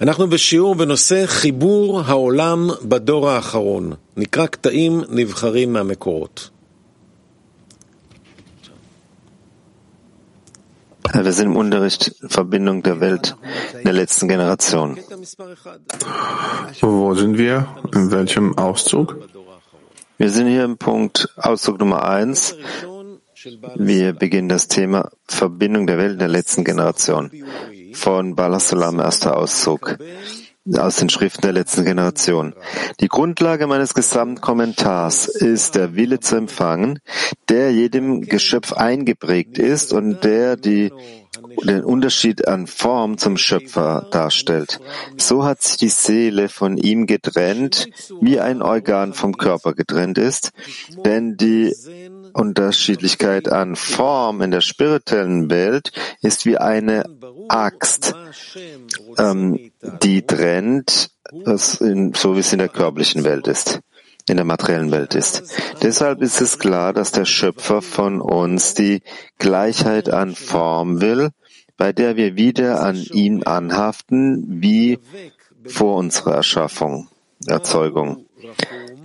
אנחנו בשיעור בנושא חיבור העולם בדור האחרון. נקרא קטעים נבחרים מהמקורות. Wir sind im Unterricht Verbindung der Welt der letzten Generation. Wo sind wir? In welchem Auszug? Wir sind hier im Punkt Auszug Nummer eins. Wir beginnen das Thema Verbindung der Welt der letzten Generation. Von Balasalam, erster Auszug aus den Schriften der letzten Generation. Die Grundlage meines Gesamtkommentars ist der Wille zu empfangen, der jedem Geschöpf eingeprägt ist und der die, den Unterschied an Form zum Schöpfer darstellt. So hat sich die Seele von ihm getrennt, wie ein Organ vom Körper getrennt ist, denn die Unterschiedlichkeit an Form in der spirituellen Welt ist wie eine Axt, ähm, die trennt, in, so wie es in der körperlichen Welt ist, in der materiellen Welt ist. Deshalb ist es klar, dass der Schöpfer von uns die Gleichheit an Form will, bei der wir wieder an ihn anhaften, wie vor unserer Erschaffung, Erzeugung.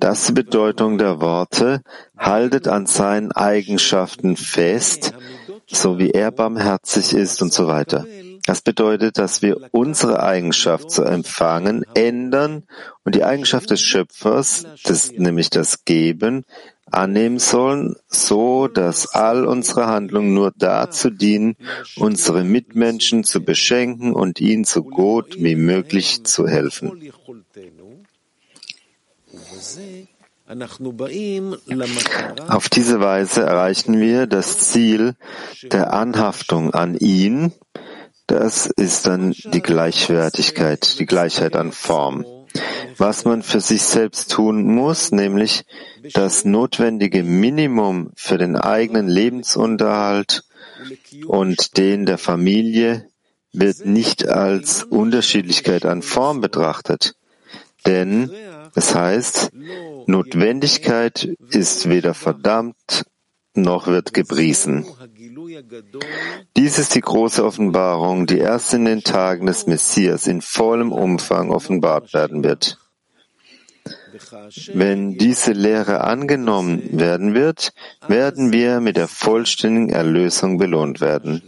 Das ist die Bedeutung der Worte, haltet an seinen Eigenschaften fest, so wie er barmherzig ist und so weiter. Das bedeutet, dass wir unsere Eigenschaft zu empfangen ändern und die Eigenschaft des Schöpfers, das, nämlich das Geben, annehmen sollen, so dass all unsere Handlungen nur dazu dienen, unsere Mitmenschen zu beschenken und ihnen so gut wie möglich zu helfen. Auf diese Weise erreichen wir das Ziel der Anhaftung an ihn. Das ist dann die Gleichwertigkeit, die Gleichheit an Form. Was man für sich selbst tun muss, nämlich das notwendige Minimum für den eigenen Lebensunterhalt und den der Familie, wird nicht als Unterschiedlichkeit an Form betrachtet. Denn es heißt, Notwendigkeit ist weder verdammt noch wird gepriesen. Dies ist die große Offenbarung, die erst in den Tagen des Messias in vollem Umfang offenbart werden wird. Wenn diese Lehre angenommen werden wird, werden wir mit der vollständigen Erlösung belohnt werden.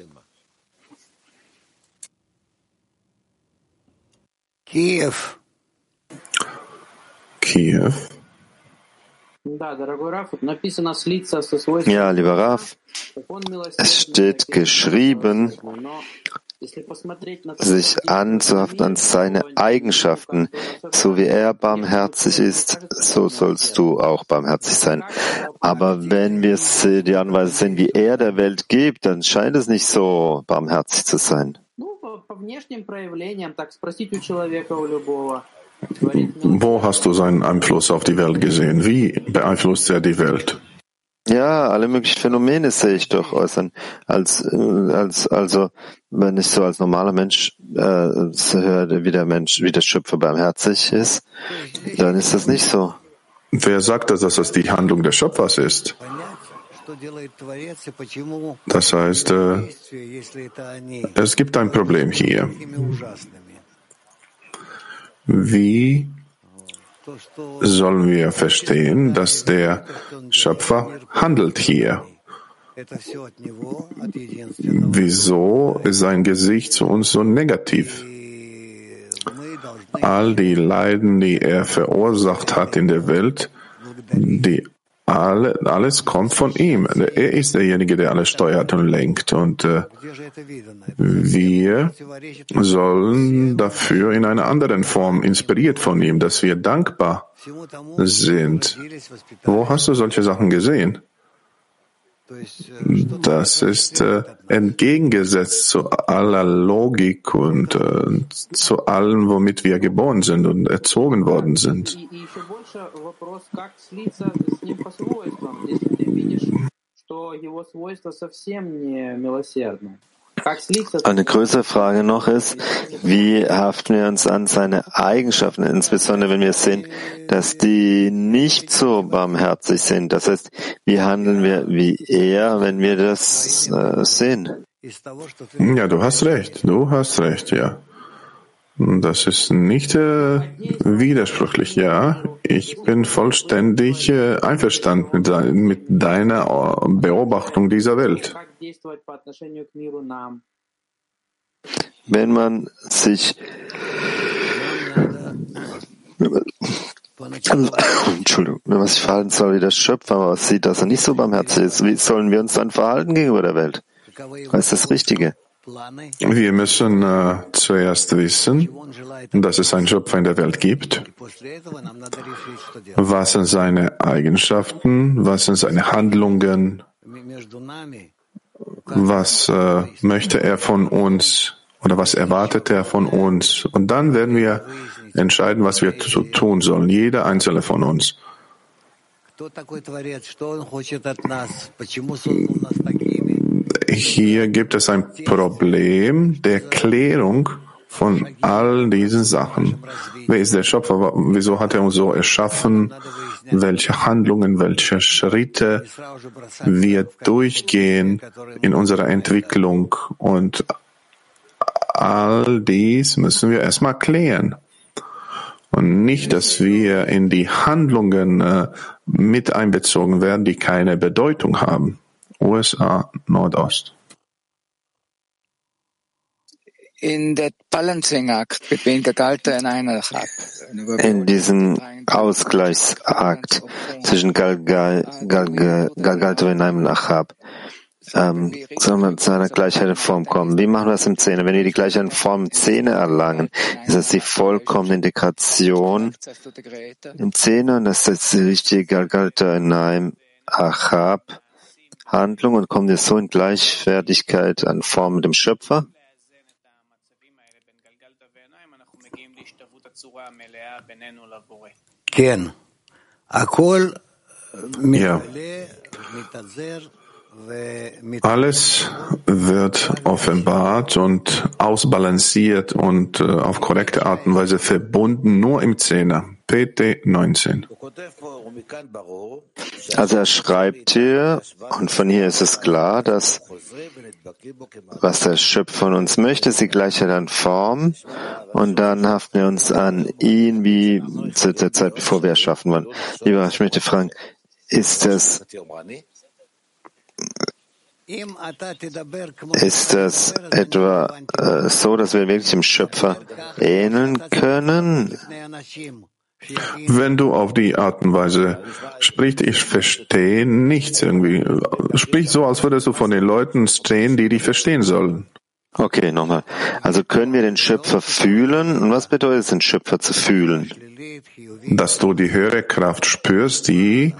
Kiew. Kiew. Ja, lieber Raf, es steht geschrieben, sich anzuhaften an seine Eigenschaften. So wie er barmherzig ist, so sollst du auch barmherzig sein. Aber wenn wir die Anweisung sehen, wie er der Welt gibt, dann scheint es nicht so barmherzig zu sein. Wo hast du seinen Einfluss auf die Welt gesehen? Wie beeinflusst er die Welt? Ja, alle möglichen Phänomene sehe ich doch äußern. Als, als, also, wenn ich so als normaler Mensch äh, höre, wie der Mensch, wie der Schöpfer barmherzig ist, dann ist das nicht so. Wer sagt, dass das die Handlung des Schöpfers ist? Das heißt, äh, es gibt ein Problem hier. Wie sollen wir verstehen, dass der Schöpfer handelt hier? Wieso ist sein Gesicht zu uns so negativ? All die Leiden, die er verursacht hat in der Welt, die alle, alles kommt von ihm. Er ist derjenige, der alles steuert und lenkt. Und äh, wir sollen dafür in einer anderen Form inspiriert von ihm, dass wir dankbar sind. Wo hast du solche Sachen gesehen? Das ist äh, entgegengesetzt zu aller Logik und äh, zu allem, womit wir geboren sind und erzogen worden sind. Eine größere Frage noch ist, wie haften wir uns an seine Eigenschaften, insbesondere wenn wir sehen, dass die nicht so barmherzig sind. Das heißt, wie handeln wir wie er, wenn wir das äh, sehen? Ja, du hast recht, du hast recht, ja. Das ist nicht äh, widersprüchlich, ja. Ich bin vollständig äh, einverstanden mit, de mit deiner äh, Beobachtung dieser Welt. Wenn man sich Entschuldigung, wenn man sich verhalten soll wie der Schöpfer, aber sieht, dass er nicht so barmherzig ist, wie sollen wir uns dann verhalten gegenüber der Welt? Was ist das Richtige? Wir müssen äh, zuerst wissen, dass es einen Schöpfer in der Welt gibt. Was sind seine Eigenschaften? Was sind seine Handlungen? Was äh, möchte er von uns oder was erwartet er von uns? Und dann werden wir entscheiden, was wir tun sollen, jeder einzelne von uns. Hier gibt es ein Problem der Klärung von all diesen Sachen. Wer ist der Schöpfer? Wieso hat er uns so erschaffen? Welche Handlungen, welche Schritte wir durchgehen in unserer Entwicklung und all dies müssen wir erstmal klären. Und nicht, dass wir in die Handlungen äh, mit einbezogen werden, die keine Bedeutung haben. USA Nordost. In diesem Ausgleichsakt zwischen Galgalto und einem Achab ähm, soll man zu einer Gleichheit in Form kommen. Wie machen wir das im Zähne? Wenn wir die Gleichheit in Form im Zähne erlangen, ist das die vollkommene Integration im Zähne und das ist die richtige Galgalta in einem Achab Handlung und kommen wir so in Gleichwertigkeit an Form mit dem Schöpfer? Ja. Alles wird offenbart und ausbalanciert und äh, auf korrekte Art und Weise verbunden, nur im Zehner. PT 19. Also er schreibt hier, und von hier ist es klar, dass was der Schöpfer von uns möchte, ist die Gleichheit an Form, und dann haften wir uns an ihn wie zu der Zeit, bevor wir erschaffen waren. Lieber, ich möchte fragen, ist das ist das etwa äh, so, dass wir wirklich dem Schöpfer ähneln können? Wenn du auf die Art und Weise sprichst, ich verstehe nichts irgendwie. Sprich so, als würdest du von den Leuten stehen, die dich verstehen sollen. Okay, nochmal. Also können wir den Schöpfer fühlen? Und was bedeutet es, den Schöpfer zu fühlen? Dass du die höhere Kraft spürst, die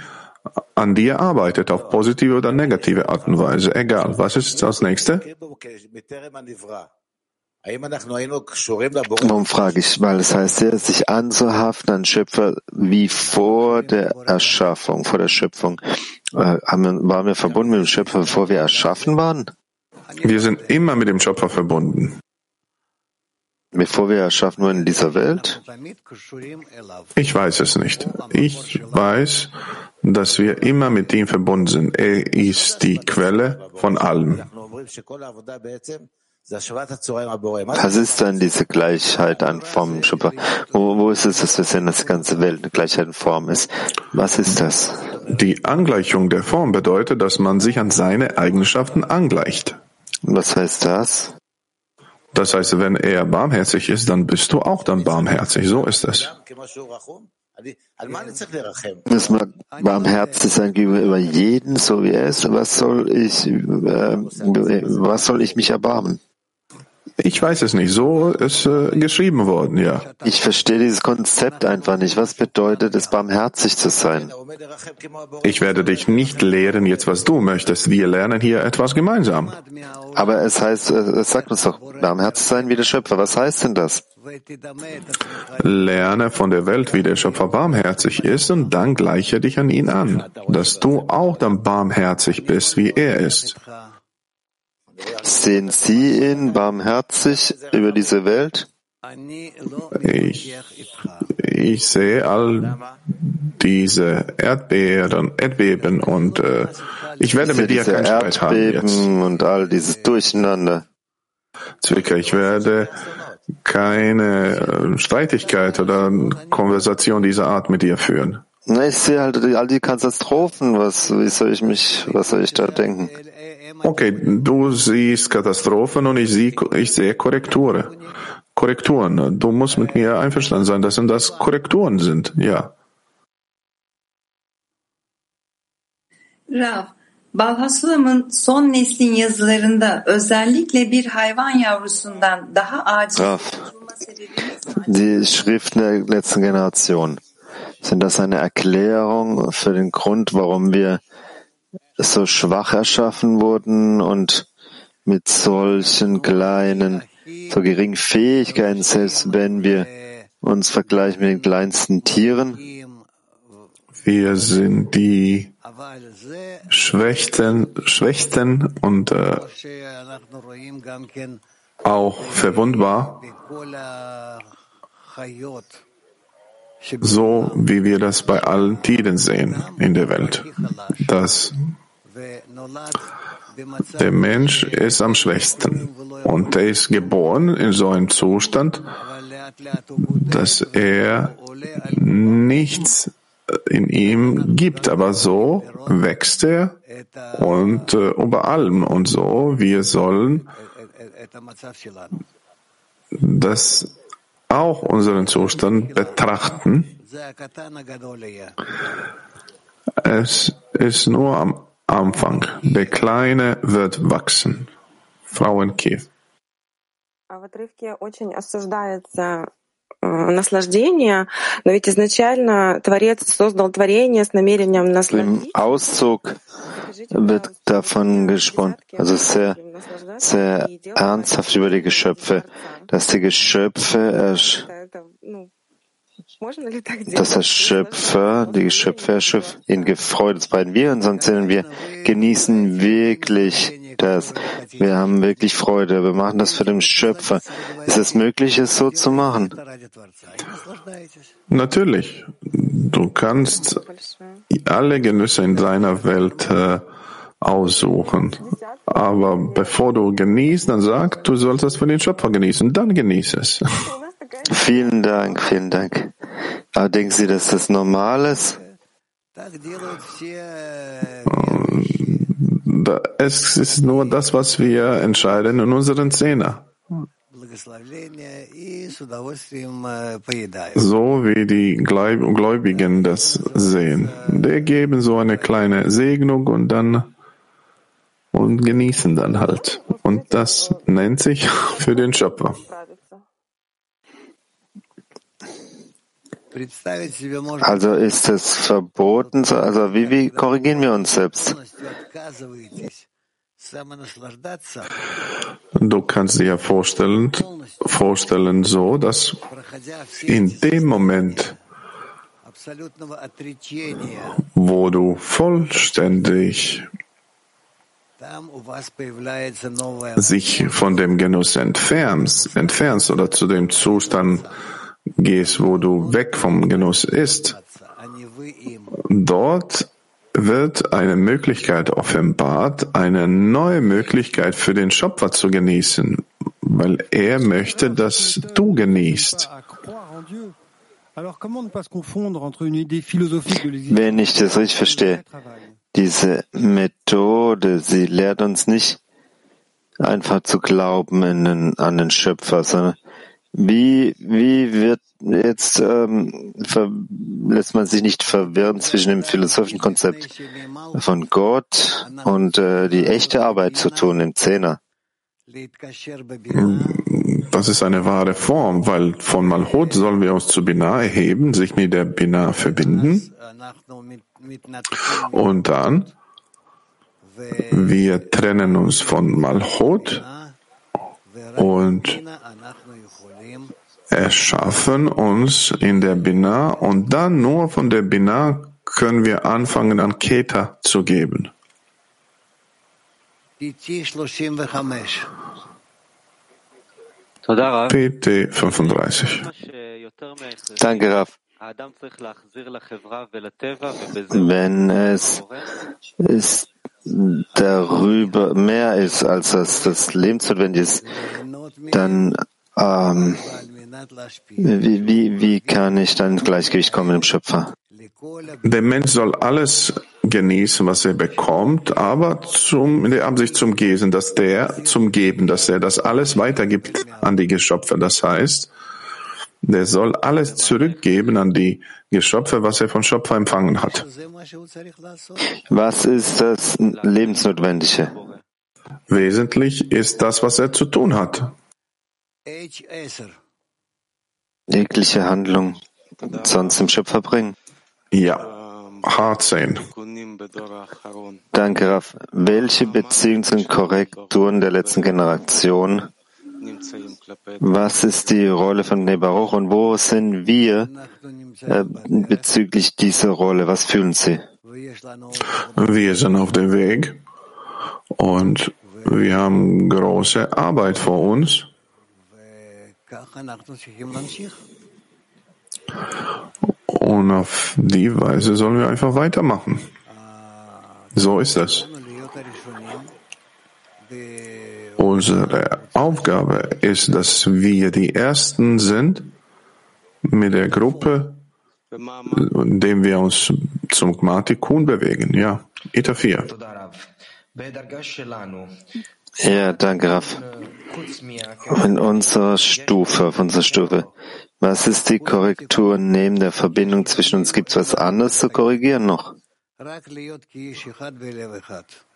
an dir arbeitet, auf positive oder negative Art und Weise. Egal. Was ist das nächste? Warum frage ich? Weil es heißt ja, sich anzuhaften an Schöpfer wie vor der Erschaffung, vor der Schöpfung. Äh, waren wir verbunden mit dem Schöpfer, bevor wir erschaffen waren? Wir sind immer mit dem Schöpfer verbunden. Bevor wir erschaffen wurden in dieser Welt? Ich weiß es nicht. Ich weiß, dass wir immer mit ihm verbunden sind. Er ist die Quelle von allem. Was ist dann diese Gleichheit an Form, Schöpfer? Wo, wo ist es, dass wir sehen, dass die ganze Welt eine Gleichheit in Form ist? Was ist das? Die Angleichung der Form bedeutet, dass man sich an seine Eigenschaften angleicht. Was heißt das? Das heißt, wenn er barmherzig ist, dann bist du auch dann barmherzig. So ist es. Muss man barmherzig sein gegenüber jeden, so wie er ist. Was soll ich, äh, was soll ich mich erbarmen? Ich weiß es nicht. So ist äh, geschrieben worden, ja. Ich verstehe dieses Konzept einfach nicht. Was bedeutet es, barmherzig zu sein? Ich werde dich nicht lehren, jetzt was du möchtest. Wir lernen hier etwas gemeinsam. Aber es heißt, äh, es sagt uns doch, barmherzig sein wie der Schöpfer. Was heißt denn das? Lerne von der Welt, wie der Schöpfer barmherzig ist, und dann gleiche dich an ihn an, dass du auch dann barmherzig bist, wie er ist. Sehen Sie ihn barmherzig über diese Welt? Ich, ich sehe all diese Erdbeeren, Erdbeben und äh, ich werde mit dir keinen Streit haben jetzt. und all dieses Durcheinander. Zwicker, ich werde keine äh, Streitigkeit oder Konversation dieser Art mit dir führen. Na, ich sehe halt all die Katastrophen. Was, wie soll ich mich, was soll ich da denken? Okay, du siehst Katastrophen und ich sehe, ich sehe Korrekturen. Korrekturen. Du musst mit mir einverstanden sein, dass das Korrekturen sind. Ja. Rav, Balhasulam'ın son neslin yazılarında özellikle bir hayvan yavrusundan daha acil Rav, die Schriften der letzten Generation, sind das eine Erklärung für den Grund, warum wir so schwach erschaffen wurden und mit solchen kleinen, so geringen Fähigkeiten, selbst wenn wir uns vergleichen mit den kleinsten Tieren? Wir sind die Schwächten, Schwächten und äh, auch verwundbar, so wie wir das bei allen Tieren sehen in der Welt, dass der Mensch ist am schwächsten. Und er ist geboren in so einem Zustand, dass er nichts in ihm gibt, aber so wächst er und äh, über allem. Und so wir sollen das auch unseren Zustand betrachten. Es ist nur am Anfang. Der Kleine wird wachsen. Frau in Kiew. В отрывке очень осуждается наслаждение, но ведь изначально Творец создал творение с намерением насладить. Im Auszug wird davon gesprochen, also sehr, sehr ernsthaft über die Geschöpfe, dass die Geschöpfe dass der Schöpfer, die Geschöpfe erschöpft, in Freude beiden wir und sonst sind wir genießen wirklich das. Wir haben wirklich Freude. Wir machen das für den Schöpfer. Ist es möglich, es so zu machen? Natürlich. Du kannst alle Genüsse in deiner Welt äh, aussuchen. Aber bevor du genießt, dann sag, du sollst es für den Schöpfer genießen. Dann genieß es. Vielen Dank, vielen Dank. Aber denken Sie, dass das normal ist? Es ist nur das, was wir entscheiden in unseren Zehner. So wie die Gläubigen das sehen. Die geben so eine kleine Segnung und dann und genießen dann halt. Und das nennt sich für den Schöpfer. Also ist es verboten, also wie, wie korrigieren wir uns selbst? Du kannst dir vorstellen, vorstellen so, dass in dem Moment, wo du vollständig sich von dem Genuss entfernst, entfernst oder zu dem Zustand gehst, wo du weg vom Genuss ist, dort wird eine Möglichkeit offenbart, eine neue Möglichkeit für den Schöpfer zu genießen, weil er möchte, dass du genießt. Wenn ich das richtig verstehe, diese Methode, sie lehrt uns nicht einfach zu glauben den, an den Schöpfer, sondern wie, wie wird jetzt ähm, lässt man sich nicht verwirren zwischen dem philosophischen Konzept von Gott und äh, die echte Arbeit zu tun im Zehner? Das ist eine wahre Form, weil von Malchut sollen wir uns zu Binah erheben, sich mit der Binah verbinden und dann wir trennen uns von Malchut und erschaffen uns in der Bina und dann nur von der Bina können wir anfangen, an Keta zu geben. PT 35. Danke, Raf. Wenn es ist darüber mehr ist, als das, das Leben notwendig ist, dann ähm, wie, wie, wie kann ich dann ins Gleichgewicht kommen mit dem Schöpfer? Der Mensch soll alles genießen, was er bekommt, aber zum, in der Absicht zum Geben, dass der zum Geben, dass er das alles weitergibt an die Geschöpfe. Das heißt, der soll alles zurückgeben an die Geschöpfe, was er vom Schöpfer empfangen hat. Was ist das Lebensnotwendige? Wesentlich ist das, was er zu tun hat. Jegliche Handlung sonst dem Schöpfer bringen. Ja. H10. Danke, Raf. Welche Beziehungen sind Korrekturen der letzten Generation? Was ist die Rolle von Nebaruch und wo sind wir äh, bezüglich dieser Rolle? Was fühlen Sie? Wir sind auf dem Weg und wir haben große Arbeit vor uns. Und auf die Weise sollen wir einfach weitermachen. So ist es. Unsere Aufgabe ist, dass wir die Ersten sind mit der Gruppe, indem wir uns zum Gmatikun bewegen. Ja, Eta 4. Ja, danke, Raf. In unserer Stufe, auf unserer Stufe, was ist die Korrektur neben der Verbindung zwischen uns? Gibt es was anderes zu korrigieren noch?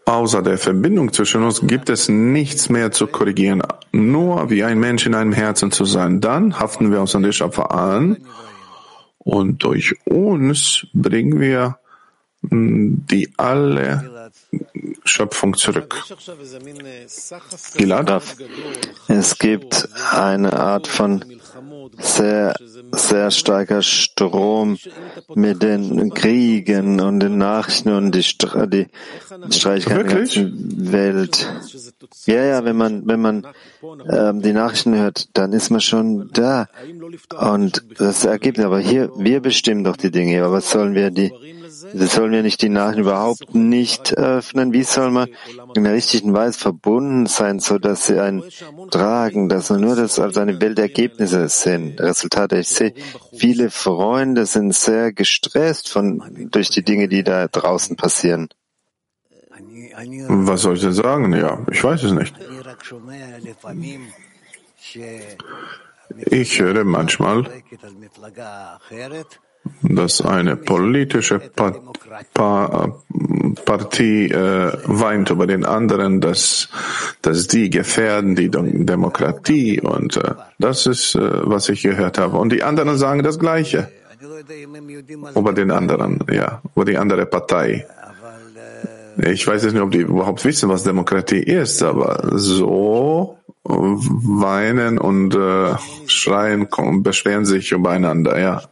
Außer der Verbindung zwischen uns gibt es nichts mehr zu korrigieren, nur wie ein Mensch in einem Herzen zu sein. Dann haften wir uns an die Schöpfer an und durch uns bringen wir die alle Schöpfung zurück. Gilad, es gibt eine Art von sehr, sehr starker Strom mit den Kriegen und den Nachrichten und die, Stre die Streitigkeiten der ganzen Welt. Ja, ja, wenn man, wenn man ähm, die Nachrichten hört, dann ist man schon da. Und das Ergebnis, aber hier, wir bestimmen doch die Dinge, aber was sollen wir die Sollen wir nicht die Nachrichten überhaupt nicht öffnen? Wie soll man in der richtigen Weise verbunden sein, so dass sie einen tragen, dass nur das als eine Welt Ergebnisse sind, Resultate? Ich sehe, viele Freunde sind sehr gestresst von, durch die Dinge, die da draußen passieren. Was soll ich denn sagen? Ja, ich weiß es nicht. Ich höre manchmal, dass eine politische pa pa Partie äh, weint über den anderen, dass, dass die gefährden die Demokratie und äh, das ist, äh, was ich gehört habe. Und die anderen sagen das Gleiche über den anderen, ja, über die andere Partei. Ich weiß jetzt nicht, ob die überhaupt wissen, was Demokratie ist, aber so weinen und äh, schreien, beschweren sich übereinander, ja.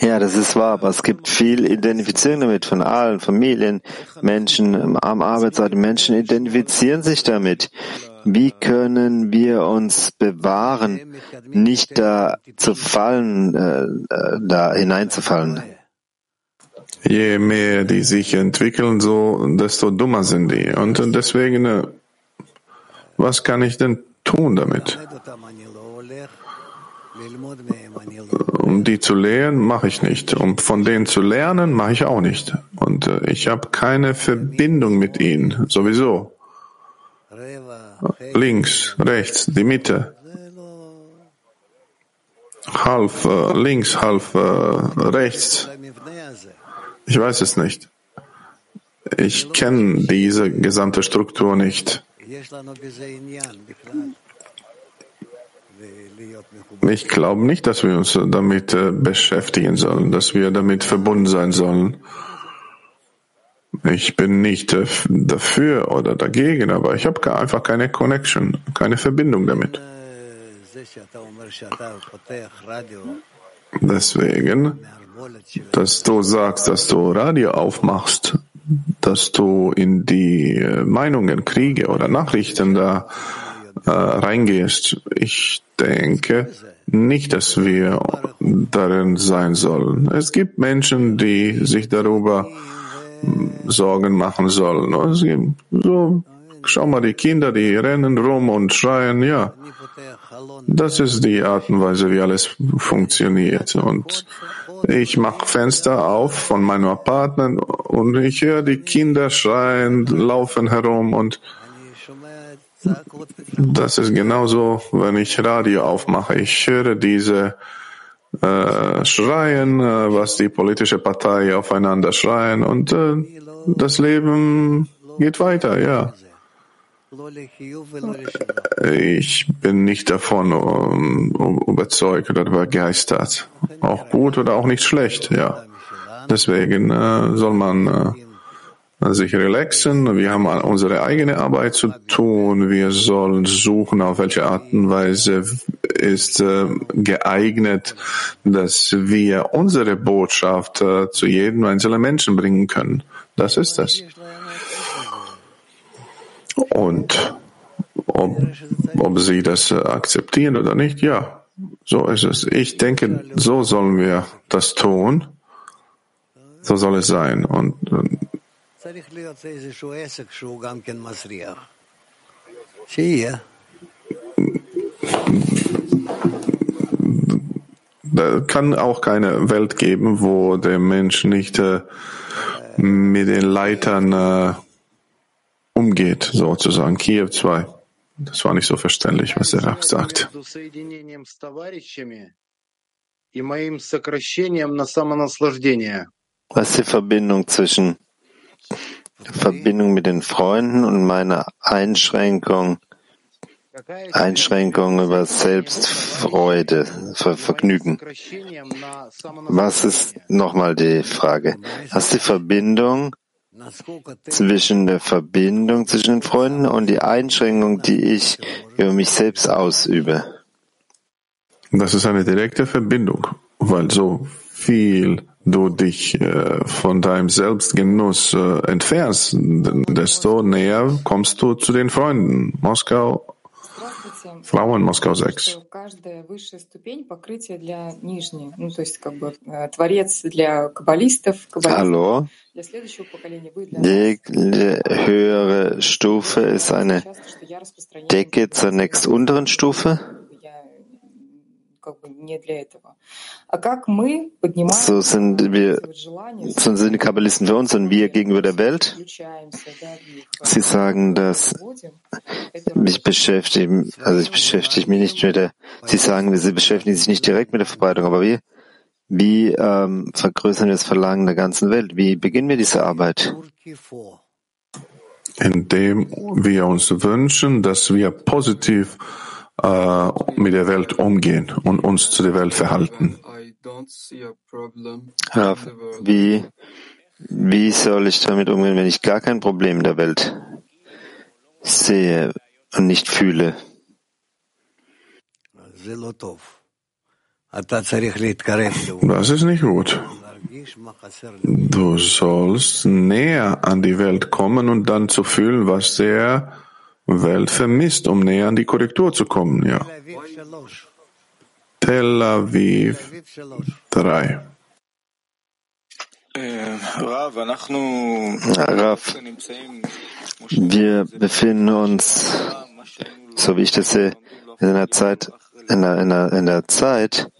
Ja, das ist wahr, aber es gibt viel Identifizierung damit von allen Familien, Menschen am Arbeitsort. Menschen identifizieren sich damit. Wie können wir uns bewahren, nicht da zu fallen, äh, äh da hineinzufallen? Je mehr die sich entwickeln, so desto dummer sind die. Und deswegen, äh, was kann ich denn tun damit? Um die zu lehren, mache ich nicht. Um von denen zu lernen, mache ich auch nicht. Und äh, ich habe keine Verbindung mit ihnen, sowieso. Links, rechts, die Mitte. Halb äh, links, halb äh, rechts. Ich weiß es nicht. Ich kenne diese gesamte Struktur nicht. Ich glaube nicht, dass wir uns damit äh, beschäftigen sollen, dass wir damit verbunden sein sollen. Ich bin nicht äh, dafür oder dagegen, aber ich habe einfach keine Connection, keine Verbindung damit. Deswegen, dass du sagst, dass du Radio aufmachst, dass du in die äh, Meinungen, Kriege oder Nachrichten da äh, reingehst. Ich denke nicht, dass wir darin sein sollen. Es gibt Menschen, die sich darüber hm, Sorgen machen sollen. So, Schau mal, die Kinder, die rennen rum und schreien, ja. Das ist die Art und Weise, wie alles funktioniert. Und ich mache Fenster auf von meinem Apartment und ich höre die Kinder schreien, laufen herum und das ist genauso, wenn ich Radio aufmache. Ich höre diese äh, Schreien, äh, was die politische Partei aufeinander schreien und äh, das Leben geht weiter, ja. Ich bin nicht davon um, überzeugt oder begeistert. Auch gut oder auch nicht schlecht, ja. Deswegen äh, soll man äh, sich relaxen. Wir haben unsere eigene Arbeit zu tun. Wir sollen suchen, auf welche Art und Weise ist äh, geeignet, dass wir unsere Botschaft zu jedem einzelnen Menschen bringen können. Das ist es. Und ob, ob sie das akzeptieren oder nicht, ja, so ist es. Ich denke, so sollen wir das tun. So soll es sein. Und da kann auch keine Welt geben, wo der Mensch nicht äh, mit den Leitern äh, umgeht, sozusagen. Kiew 2. Das war nicht so verständlich, was er sagt. Was ist die Verbindung zwischen Verbindung mit den Freunden und meiner Einschränkung, Einschränkung über Selbstfreude, Ver Vergnügen? Was ist nochmal die Frage? Was ist die Verbindung zwischen der Verbindung zwischen den Freunden und die Einschränkung, die ich über mich selbst ausübe. Das ist eine direkte Verbindung, weil so viel du dich äh, von deinem Selbstgenuss äh, entfernst, desto näher kommst du zu den Freunden. Moskau Frau in Moskau 6. Hallo. Jede höhere Stufe ist eine Decke zur nächsten unteren Stufe. So sind wir, so sind die Kabbalisten für uns und wir gegenüber der Welt. Sie sagen, dass mich beschäftigen, also ich beschäftige mich nicht mit der, Sie sagen, sie beschäftigen sich nicht direkt mit der Verbreitung, aber wir, wie ähm, vergrößern wir das Verlangen der ganzen Welt? Wie beginnen wir diese Arbeit? Indem wir uns wünschen, dass wir positiv äh, mit der Welt umgehen und uns zu der Welt verhalten. Wie, wie soll ich damit umgehen, wenn ich gar kein Problem in der Welt sehe und nicht fühle? Das ist nicht gut. Du sollst näher an die Welt kommen und dann zu fühlen, was der Welt vermisst, um näher an die Korrektur zu kommen, ja. Tel Aviv 3. Rav, wir befinden uns, so wie ich das sehe, in einer Zeit, in der, in der, in der Zeit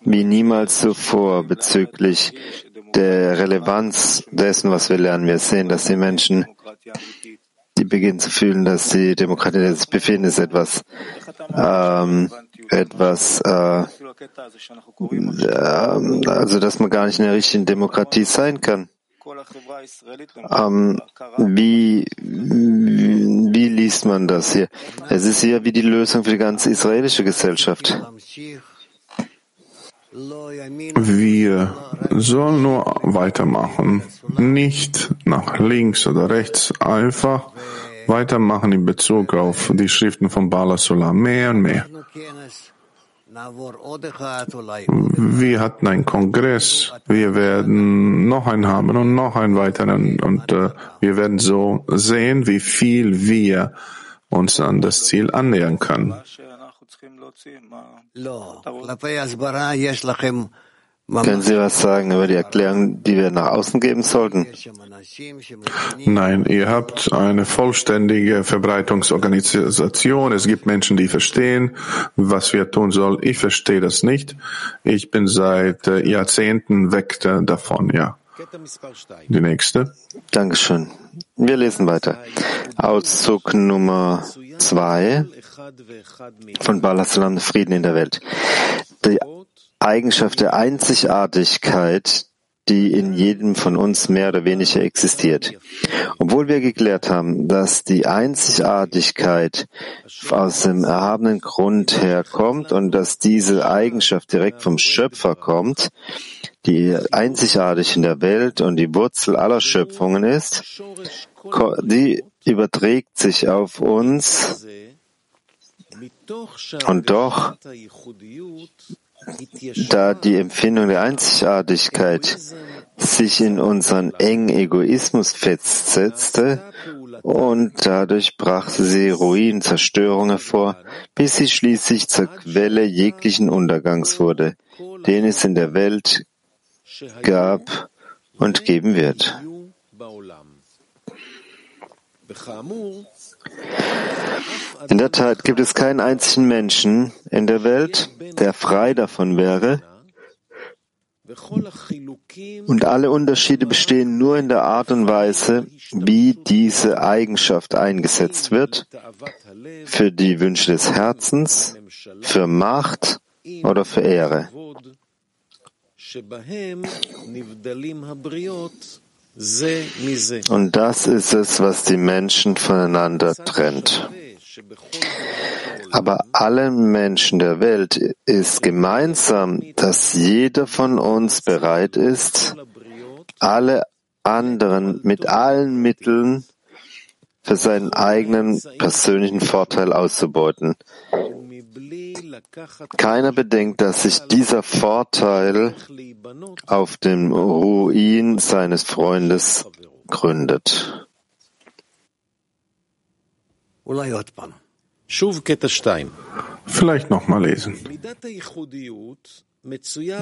wie niemals zuvor bezüglich der Relevanz dessen, was wir lernen. Wir sehen, dass die Menschen die beginnen zu fühlen, dass die Demokratie, befinden, ist etwas, ähm, etwas, äh, äh, also dass man gar nicht in der richtigen Demokratie sein kann. Ähm, wie, wie liest man das hier? Es ist hier wie die Lösung für die ganze israelische Gesellschaft. Wir sollen nur weitermachen, nicht nach links oder rechts, einfach weitermachen in Bezug auf die Schriften von Bala Solar, mehr und mehr. Wir hatten einen Kongress, wir werden noch einen haben und noch einen weiteren und äh, wir werden so sehen, wie viel wir uns an das Ziel annähern können. Können Sie was sagen über die Erklärung, die wir nach außen geben sollten? Nein, ihr habt eine vollständige Verbreitungsorganisation. Es gibt Menschen, die verstehen, was wir tun sollen. Ich verstehe das nicht. Ich bin seit äh, Jahrzehnten weg davon, ja. Die nächste. Dankeschön. Wir lesen weiter. Auszug Nummer zwei von Balasalam Frieden in der Welt. Die Eigenschaft der Einzigartigkeit, die in jedem von uns mehr oder weniger existiert. Obwohl wir geklärt haben, dass die Einzigartigkeit aus dem erhabenen Grund herkommt und dass diese Eigenschaft direkt vom Schöpfer kommt, die einzigartig in der Welt und die Wurzel aller Schöpfungen ist, die überträgt sich auf uns und doch da die Empfindung der Einzigartigkeit sich in unseren engen Egoismus festsetzte und dadurch brachte sie Ruin, Zerstörung hervor, bis sie schließlich zur Quelle jeglichen Untergangs wurde, den es in der Welt gab und geben wird. In der Tat gibt es keinen einzigen Menschen in der Welt, der frei davon wäre, und alle Unterschiede bestehen nur in der Art und Weise, wie diese Eigenschaft eingesetzt wird, für die Wünsche des Herzens, für Macht oder für Ehre. Und das ist es, was die Menschen voneinander trennt. Aber allen Menschen der Welt ist gemeinsam, dass jeder von uns bereit ist, alle anderen mit allen Mitteln für seinen eigenen persönlichen Vorteil auszubeuten. Keiner bedenkt, dass sich dieser Vorteil auf dem Ruin seines Freundes gründet. Vielleicht nochmal lesen.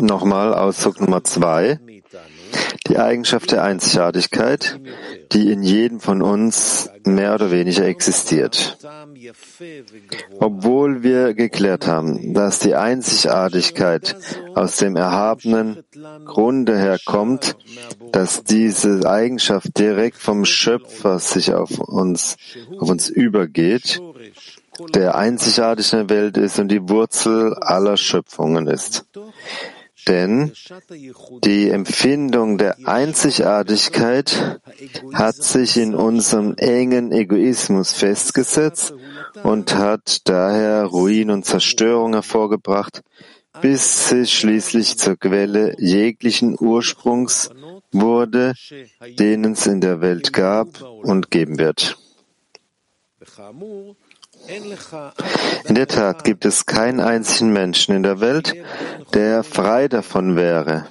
Nochmal Auszug Nummer zwei. Die Eigenschaft der Einzigartigkeit, die in jedem von uns mehr oder weniger existiert. Obwohl wir geklärt haben, dass die Einzigartigkeit aus dem erhabenen Grunde herkommt, dass diese Eigenschaft direkt vom Schöpfer sich auf uns, auf uns übergeht, der einzigartig in der Welt ist und die Wurzel aller Schöpfungen ist. Denn die Empfindung der Einzigartigkeit hat sich in unserem engen Egoismus festgesetzt und hat daher Ruin und Zerstörung hervorgebracht, bis sie schließlich zur Quelle jeglichen Ursprungs wurde, den es in der Welt gab und geben wird. In der Tat gibt es keinen einzigen Menschen in der Welt, der frei davon wäre.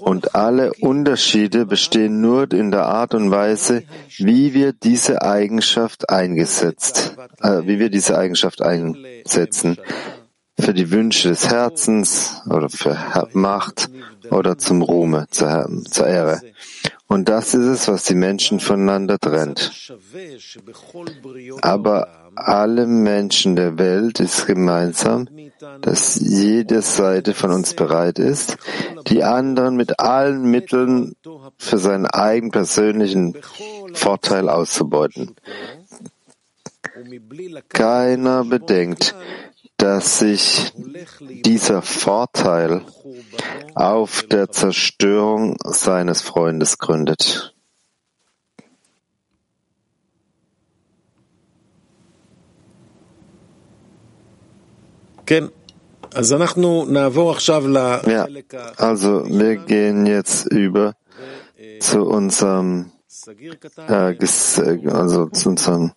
Und alle Unterschiede bestehen nur in der Art und Weise, wie wir diese Eigenschaft eingesetzt, äh, wie wir diese Eigenschaft einsetzen. Für die Wünsche des Herzens oder für Macht oder zum Ruhme, zur, zur Ehre. Und das ist es, was die Menschen voneinander trennt. Aber alle Menschen der Welt ist gemeinsam, dass jede Seite von uns bereit ist, die anderen mit allen Mitteln für seinen eigenen persönlichen Vorteil auszubeuten. Keiner bedenkt, dass sich dieser Vorteil auf der Zerstörung seines Freundes gründet. Ja, also wir gehen jetzt über zu unserem, äh, also zu unserem